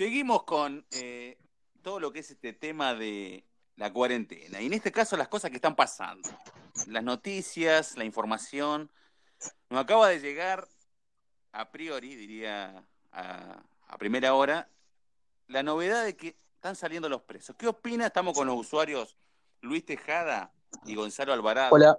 Seguimos con eh, todo lo que es este tema de la cuarentena. Y en este caso las cosas que están pasando. Las noticias, la información. Nos acaba de llegar, a priori, diría a, a primera hora, la novedad de que están saliendo los presos. ¿Qué opina? Estamos con los usuarios Luis Tejada y Gonzalo Alvarado. Hola.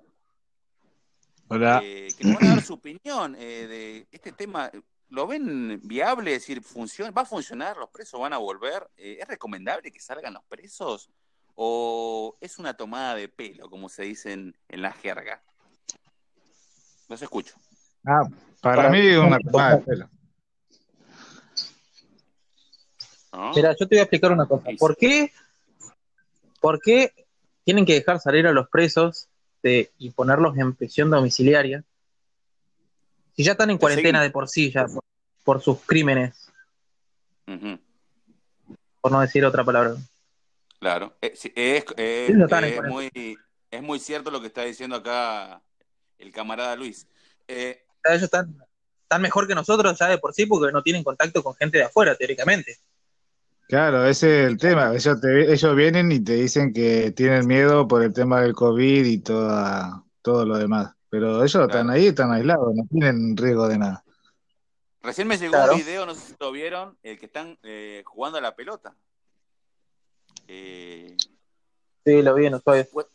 Hola. eh, que nos van a dar su opinión eh, de este tema. ¿Lo ven viable? Es decir, funciona, ¿va a funcionar? ¿Los presos van a volver? Eh, ¿Es recomendable que salgan los presos? ¿O es una tomada de pelo, como se dice en, en la jerga? Los escucho. Ah, para, Para- mí una tomada de pelo. ¿no? Mira, yo te voy a explicar una cosa. ¿Por qué, por qué tienen que dejar salir a los presos de, y ponerlos en prisión domiciliaria si ya están en Te cuarentena de por sí, ya por, por sus crímenes, por no decir otra palabra? Claro. Eh, es, es- Sí, no están en es cuarentena. muy, es muy cierto lo que está diciendo acá el camarada Luis. Eh, ellos están, están mejor que nosotros ya de por sí porque no tienen contacto con gente de afuera, teóricamente. Claro, ese es el tema. Ellos, te- ellos vienen y te dicen que tienen miedo por el tema del COVID y toda, todo lo demás. Pero ellos están ahí, están aislados, no tienen riesgo de nada. recién me llegó Claro. un video, no sé si lo vieron, el que están eh, jugando a la pelota. Eh, Sí, lo vi en. Supu-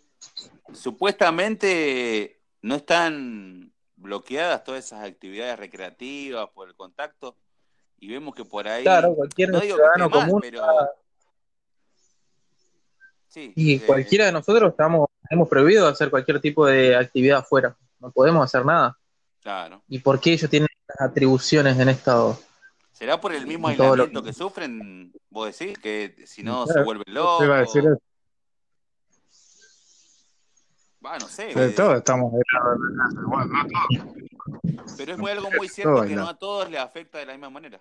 Supuestamente no están bloqueadas todas esas actividades recreativas por el contacto y vemos que por ahí Claro, cualquier no ciudadano común pero sí, y eh, cualquiera de nosotros estamos, hemos prohibido hacer cualquier tipo de actividad afuera. No podemos hacer nada. claro. ¿Y por qué ellos tienen estas atribuciones en estado? ¿Será por el mismo todo aislamiento que- que sufren? Vos decís que si no Claro, se vuelven Te iba a locos. decir eso. Va, no sé, De eh, todos estamos pero es muy algo muy cierto Todo que no a todos les afecta de la misma manera.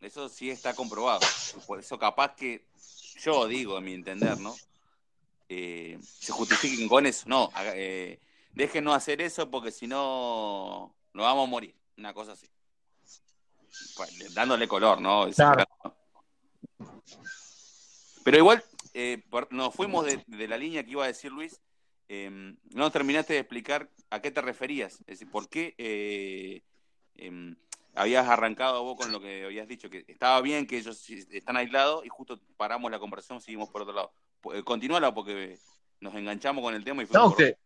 Eso sí está comprobado. Por eso capaz que yo digo, a mi entender, ¿no? Eh, se justifiquen con eso. No, eh, déjenos hacer eso porque si no nos vamos a morir. Una cosa así. Bueno, dándole color, ¿no? Claro. Pero igual, eh, por- nos fuimos de, de la línea que iba a decir Luis. eh, no terminaste de explicar a qué te referías. Es decir, por qué eh, em, habías arrancado vos con lo que habías dicho, que estaba bien que ellos están aislados y justo paramos la conversación, seguimos por otro lado. Eh, Continúala porque nos enganchamos con el tema y fuimos No, que,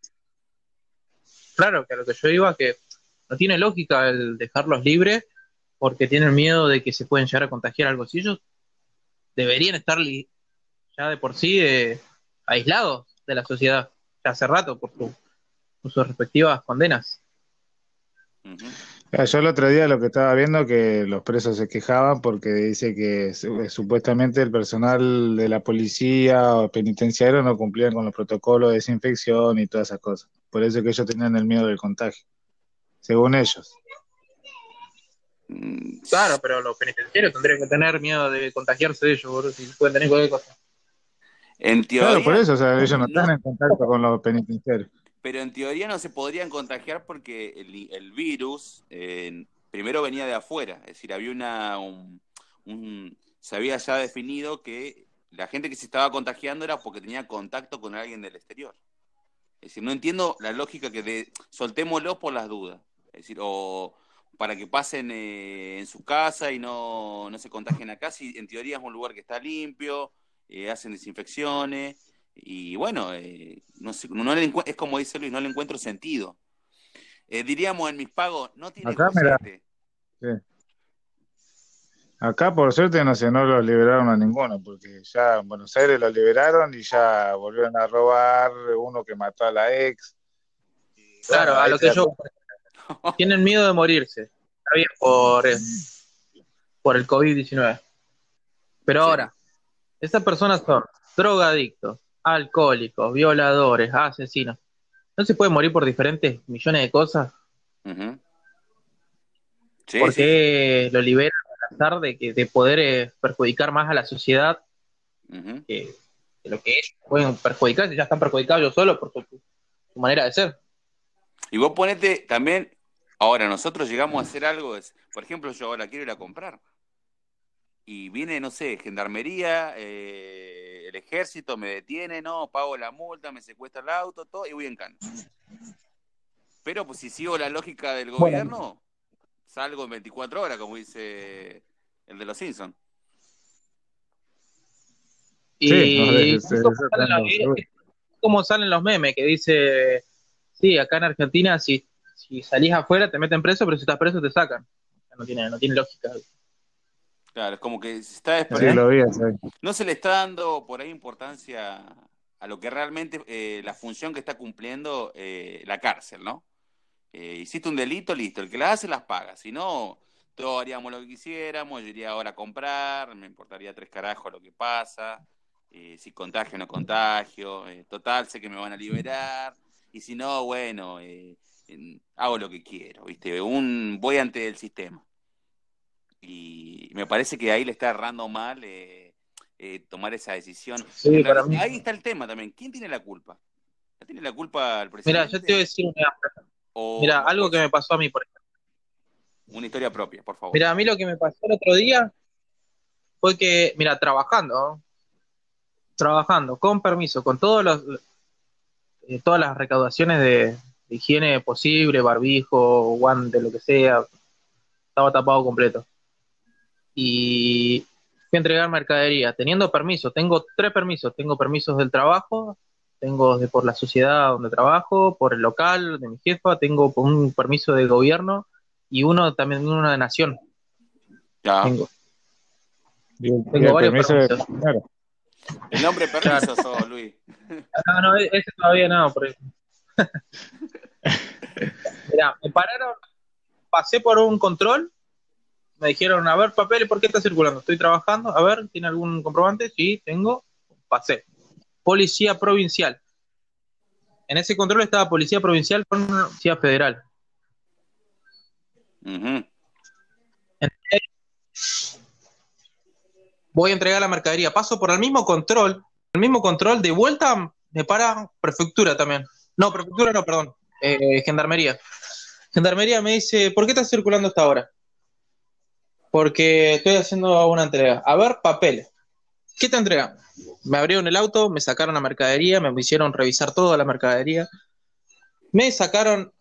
claro, que a lo que yo iba que no tiene lógica el dejarlos libres porque tienen miedo de que se pueden llegar a contagiar algo. Si ellos deberían estar ya de por sí eh, aislados de la sociedad, ya hace rato, por, su- por sus respectivas condenas. Yo el otro día lo que estaba viendo que los presos se quejaban porque dice que su- supuestamente el personal de la policía o penitenciario no cumplían con los protocolos de desinfección y todas esas cosas. Por eso que ellos tenían el miedo del contagio, según ellos. Mm, Claro, pero los penitenciarios tendrían que tener miedo de contagiarse de ellos, boludo, si pueden tener cualquier cosa. En teoría, Claro, por eso, o sea, ellos no no- están en contacto con los penitenciarios. Pero en teoría no se podrían contagiar porque el, el virus eh, primero venía de afuera, es decir, había una un, se había ya definido que la gente que se estaba contagiando era porque tenía contacto con alguien del exterior. Es decir, no entiendo la lógica que de soltémoslo por las dudas, es decir, o para que pasen eh, en su casa y no, no se contagien acá, si en teoría es un lugar que está limpio, eh, hacen desinfecciones. Y bueno, eh, no sé, no le encuent- es como dice Luis, no le encuentro sentido. Eh, diríamos en mis pagos, no tiene Acá. Acá, por suerte, no sé, no los liberaron a ninguno, porque ya en Buenos Aires los liberaron y ya volvieron a robar uno que mató a la ex. Y Claro, bueno, a lo que yo. Tienen miedo de morirse. Está bien, por, eh, por el COVID-19. Pero Sí. ahora, estas personas son drogadictos, alcohólicos, violadores, asesinos. ¿No se puede morir por diferentes millones de cosas? Ujú. Sí, ¿Por sí. qué lo liberan al azar de, que, de poder eh, perjudicar más a la sociedad que, que lo que ellos pueden perjudicar? Si ya están perjudicados ellos solos por su, su manera de ser. Y vos ponete también, ahora nosotros llegamos a hacer algo, es, por ejemplo, yo ahora quiero ir a comprar. y viene, no sé, gendarmería, eh, el ejército me detiene, no, pago la multa, me secuestra el auto, todo, y voy en cana. Pero pues si sigo la lógica del gobierno, salgo en 24 horas, como dice el de los Simpsons. Y como salen los memes que dice, sí, acá en Argentina si, si salís afuera te meten preso, pero si estás preso te sacan. No tiene, no tiene lógica. Claro, es como que se está No se le está dando por ahí importancia a lo que realmente eh, la función que está cumpliendo eh, la cárcel, ¿no? Eh, hiciste un delito, listo, el que la hace las paga, si no, todos haríamos lo que quisiéramos, yo iría ahora a comprar, me importaría tres carajos lo que pasa, si contagio o no contagio, total, sé que me van a liberar, y si no, bueno, hago lo que quiero, ¿viste? Un, voy ante el sistema. Y me parece que ahí le está errando mal eh, eh, tomar esa decisión. Ahí está el tema también. ¿Quién tiene la culpa? ¿Tiene la culpa el presidente? Mira, yo te voy a decir una... Mira, algo que me pasó a mí, por ejemplo. Una historia propia, por favor. Mira, a mí lo que me pasó el otro día fue que, mira, trabajando, trabajando, con permiso, con todos los, eh, todas las recaudaciones de, higiene posible, barbijo, guante, lo que sea, estaba tapado completo y fui a entregar mercadería, teniendo permiso, tengo tres permisos, tengo permisos del trabajo, tengo de por la sociedad donde trabajo, por el local de mi jefa, tengo un permiso de gobierno y uno también uno de nación. Ya. Tengo. tengo varios permisos. El nombre permiso Luis. No, no, ese todavía no. Por Mira, me pararon, pasé por un control me dijeron, a ver, papeles, ¿por qué está circulando? Estoy trabajando, a ver, ¿tiene algún comprobante? Sí, tengo, pasé. Policía provincial. En ese control estaba policía provincial con policía federal. Voy a entregar la mercadería. Paso por el mismo control. El mismo control. De vuelta me para prefectura también. No, prefectura no, perdón. Eh, gendarmería. Gendarmería me dice, ¿por qué está circulando hasta ahora? Porque estoy haciendo una entrega. A ver, papeles. ¿Qué te entregan? Me abrieron el auto, me sacaron la mercadería, me hicieron revisar toda la mercadería. Me sacaron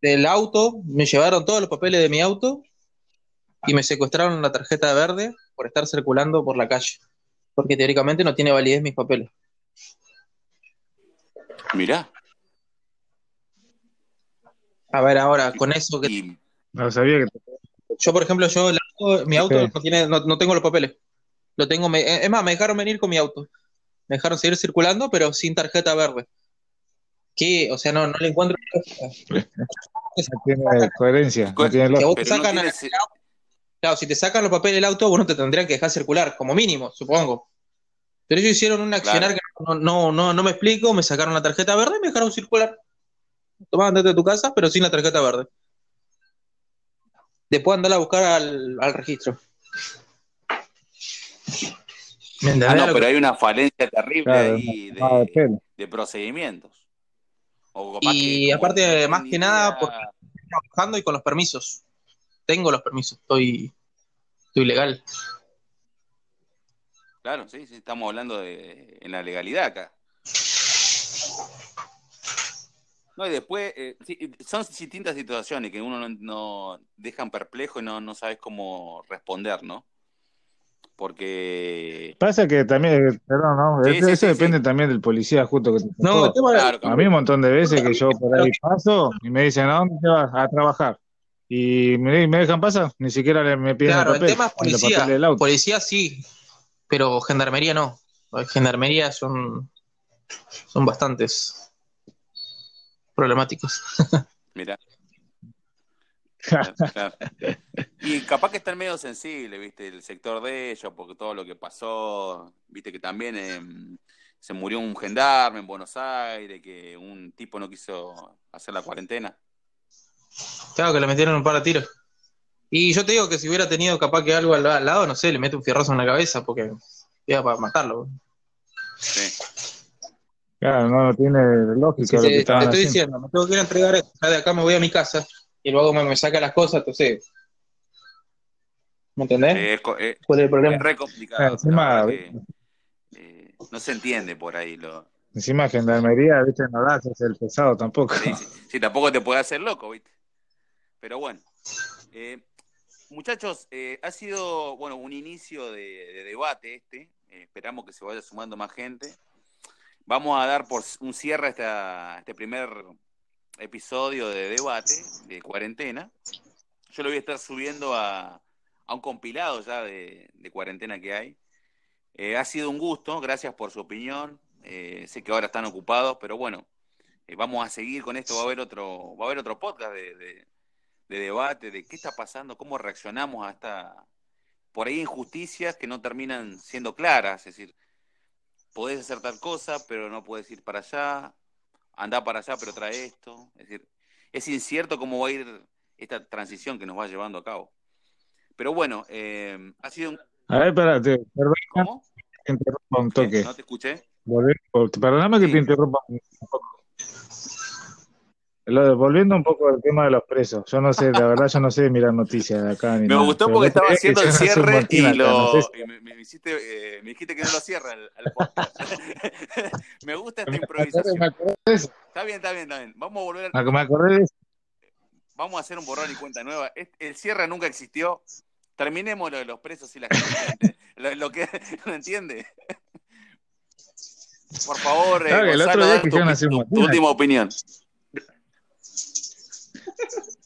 del auto, me llevaron todos los papeles de mi auto y me secuestraron la tarjeta verde por estar circulando por la calle. Porque teóricamente no tiene validez mis papeles. Mirá. A ver, ahora, con eso que. No sabía que yo, por ejemplo, yo mi auto no, tiene, no, tengo los papeles. Lo tengo, es más, me dejaron venir con mi auto. Me dejaron seguir circulando, pero sin tarjeta verde. ¿Qué? O sea, no, no le encuentro. No tiene coherencia. No tiene Claro, si te sacan los papeles del auto, bueno, te tendrían que dejar circular, como mínimo, supongo. Pero ellos hicieron un accionar que no, no, no, me explico, me sacaron la tarjeta verde y me dejaron circular. Tomás, andate de tu casa, pero sin la tarjeta verde después andar a buscar al, registro. ah, no, pero hay una falencia terrible ahí de, procedimientos. y aparte, más que nada, porque estoy trabajando y con los permisos. Tengo los permisos, estoy, estoy legal. Claro, sí, sí, estamos hablando de en la legalidad acá. No, y después eh, son distintas situaciones que uno no, dejan perplejo y no, no sabes cómo responder, ¿no? Porque. Pasa que también, perdón, ¿no? eso depende también del policía justo que te No, claro, A mí un montón de veces que yo por ahí paso y me dicen, ¿a dónde te vas? A trabajar. Y me, me dejan pasar, ni siquiera me piden claro, el papel. el tema es policía. Policía sí, pero gendarmería no. Gendarmería son, son bastantes problemáticos. Mira. Y capaz que están medio sensibles, viste, el sector de ellos, porque todo lo que pasó, viste que también em, se murió un gendarme en Buenos Aires, que un tipo no quiso hacer la cuarentena. Claro, que le metieron un par de tiros. Y yo te digo que si hubiera tenido capaz que algo al, lado, no sé, le mete un fierrazo en la cabeza porque iba para matarlo. Sí. Claro, no, tiene lógica. lo que te, estoy diciendo, me tengo que ir a entregar esto. De acá me voy a mi casa y luego me, me saca las cosas, entonces. ¿Me entendés? Eh, es eh, ¿Cuál es el problema? es re complicado. Encima, que, eh, no se entiende por ahí. Lo, Encima Gendarmería, viste, no la haces el pesado tampoco. sí, sí, sí, tampoco te puede hacer loco, ¿viste? Pero bueno. Eh, muchachos, eh, ha sido bueno un inicio de, de debate este. Eh, esperamos que se vaya sumando más gente. Vamos a dar por un cierre a esta- este primer episodio de debate, de cuarentena. Yo lo voy a estar subiendo a, a un compilado ya de, cuarentena que hay. Eh, ha sido un gusto, gracias por su opinión. Eh, sé que ahora están ocupados, pero bueno, eh, vamos a seguir con esto. Va a haber otro, va a haber otro podcast de- de debate de qué está pasando, cómo reaccionamos a esta por ahí injusticias que no terminan siendo claras. Es decir, podés hacer tal cosa, pero no podés ir para allá. Andá para allá, pero trae esto. Es decir, es incierto cómo va a ir esta transición que nos va llevando a cabo. Pero bueno, eh, ha sido un... A ver, espérate, perdón ¿Cómo? te interrumpa un ¿Qué? toque. ¿No te escuché? Perdóname que Sí. te interrumpa un poco. Lo volviendo un poco al tema de los presos, yo no sé, la verdad yo no sé mirar noticias de acá ni Me nada, gustó porque el estaba haciendo el cierre y, no sé me, me hiciste, eh, me dijiste que no lo cierre al, al podcast. me gusta esta me acordé, improvisación. me acordé Está bien, está bien, está bien. Vamos a volver, me acordé de eso. vamos a hacer un borrón y cuenta nueva. El cierre nunca existió. Terminemos lo de los presos y la gente. Lo, lo que no entiende. Por favor, eh, Claro, que el otro Gonzalo, día dar tu, tu- tu última opinión.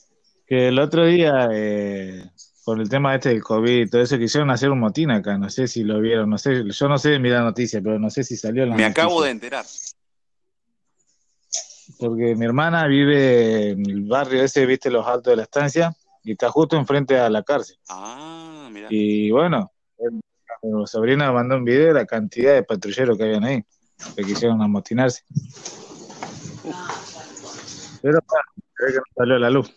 Que el otro día, eh, por el tema este del COVID y todo eso, quisieron hacer un motín acá, no sé si lo vieron, no sé, yo no sé de mirar noticias, pero no sé si salió las Me acabo de enterar. Porque mi hermana vive en el barrio ese, viste, los altos de la estancia, y está justo enfrente a la cárcel. Ah, mira. Y bueno, mi sobrina mandó un video de la cantidad de patrulleros que habían ahí, que quisieron amotinarse. Pero bueno, se ve que no salió la luz.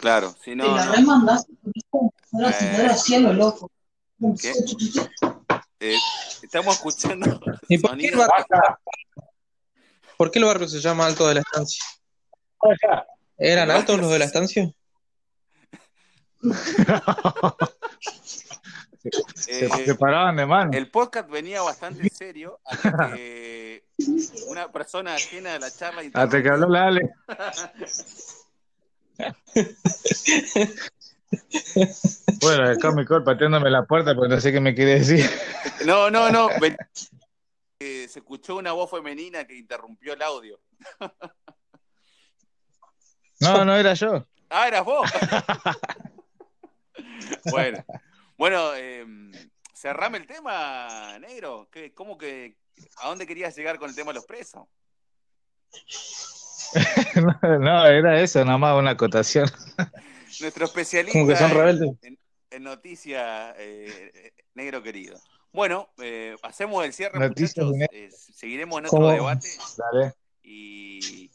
Claro, si Te no, la no. remandaste, ahora se Eh. te cielo loco. ¿Qué? Eh, estamos escuchando ¿Y por qué, el barrio, por qué el barrio se llama Alto de la Estancia? ¿Eran altos los de la se- estancia? Se, Eh, se paraban de mano. El podcast venía bastante serio hasta que una persona ajena a la charla Hasta que habló la Ale. Bueno, acá mi cor pateándome la puerta porque no sé qué me quiere decir. No, no, no. eh, se escuchó una voz femenina que interrumpió el audio. No, no era yo. Ah, eras vos. bueno, bueno, eh, cerrame el tema, negro. ¿Qué, ¿Cómo que, a dónde querías llegar con el tema de los presos? No, no, era eso, nada más una acotación. Nuestro especialista que son en- rebeldes. en, en noticias, eh, negro querido. Bueno, eh, hacemos el cierre, Noticias muchachos. Eh, seguiremos en otro ¿Cómo? debate Dale. y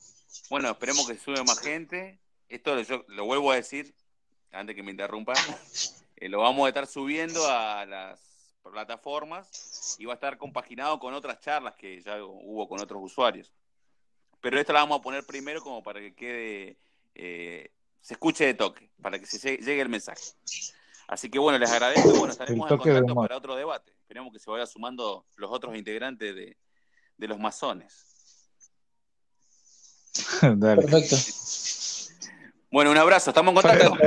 bueno, esperemos que sube más gente. Esto yo lo vuelvo a decir antes que me interrumpan. Lo vamos a estar subiendo a las plataformas y va a estar compaginado con otras charlas que ya hubo con otros usuarios. Pero esta la vamos a poner primero como para que quede, eh, se escuche de toque, para que se llegue, llegue el mensaje. Así que bueno, les agradezco. y Bueno, estaremos en contacto para otro debate. Esperemos que se vaya sumando los otros integrantes de, de los masones. Dale. Perfecto. Bueno, un abrazo, estamos en contacto.